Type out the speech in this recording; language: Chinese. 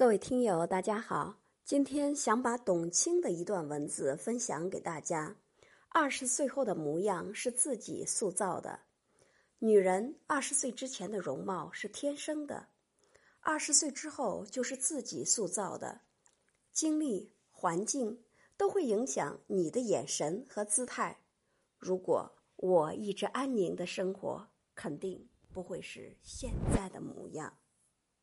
各位听友大家好。今天想把董卿的一段文字分享给大家。二十岁后的模样是自己塑造的。女人二十岁之前的容貌是天生的二十岁之后就是自己塑造的。经历环境都会影响你的眼神和姿态。如果我一直安宁的生活肯定不会是现在的模样。